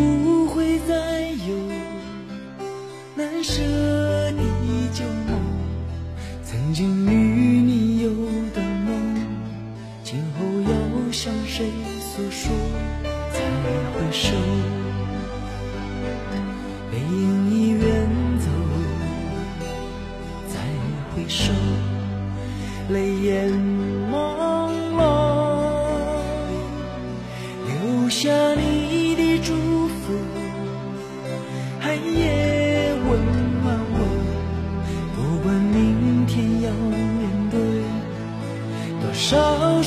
不会再有难舍的旧梦，曾经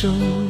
手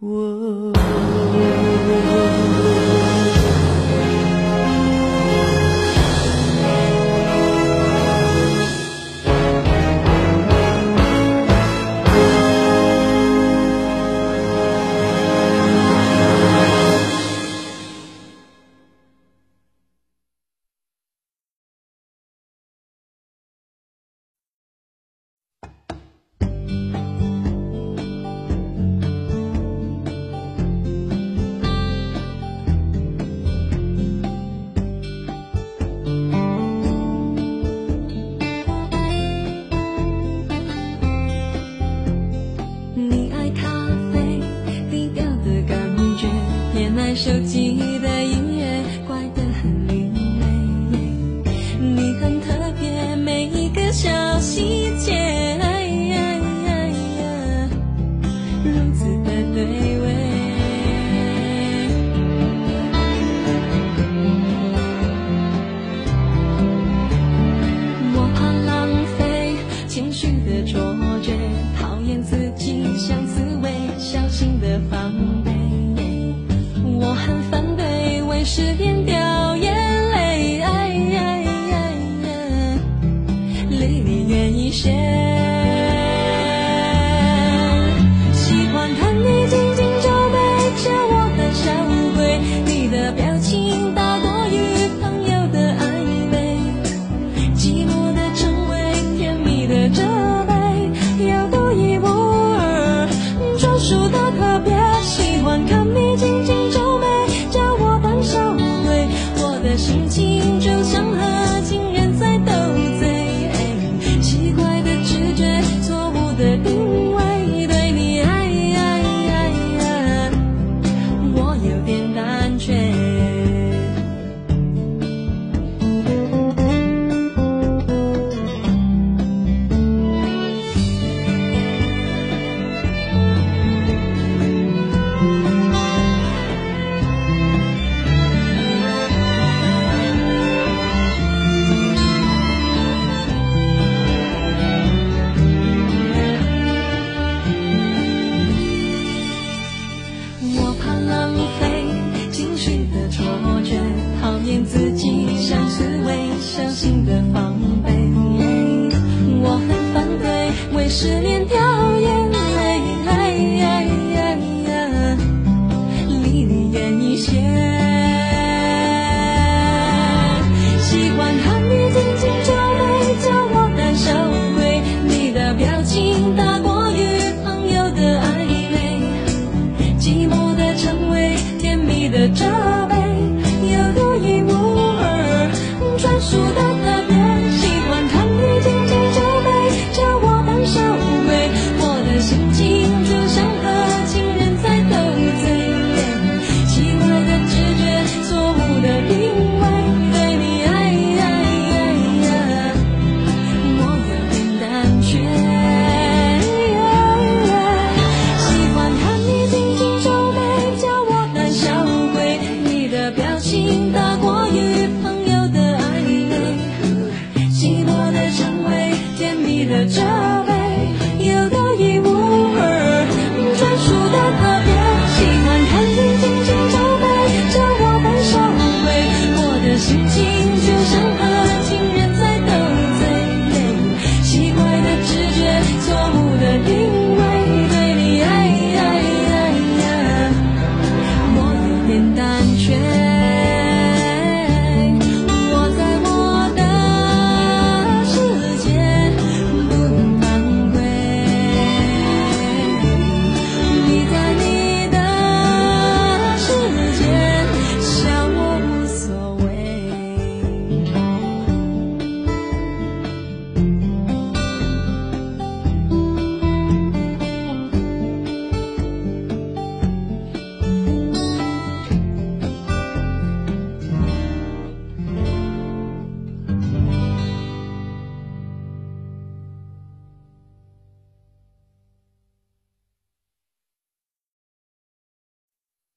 我。手机的音乐，怪得很另类。你很特别，每一个小细节，如此的对味。我怕浪费情绪的错觉，讨厌自己像刺猬，小心的防备。我很反对为失恋掉伤心的防备。我很反对为失恋掉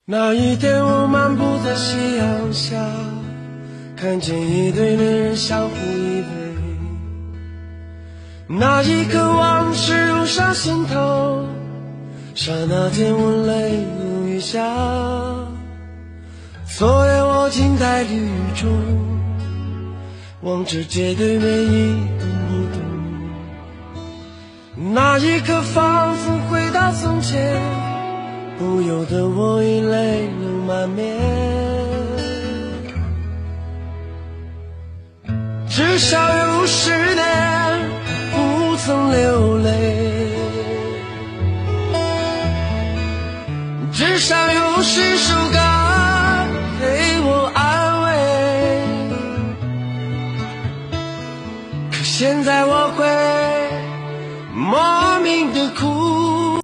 那一天，我漫步在夕阳下，看见一对恋人相互依偎。那一刻，往事涌上心头，刹那间我泪如雨下。昨夜我静在绿雨中，望着街对面一动不动。那一刻发。不由得我已泪流满面。至少有十年不曾流泪。至少有十首歌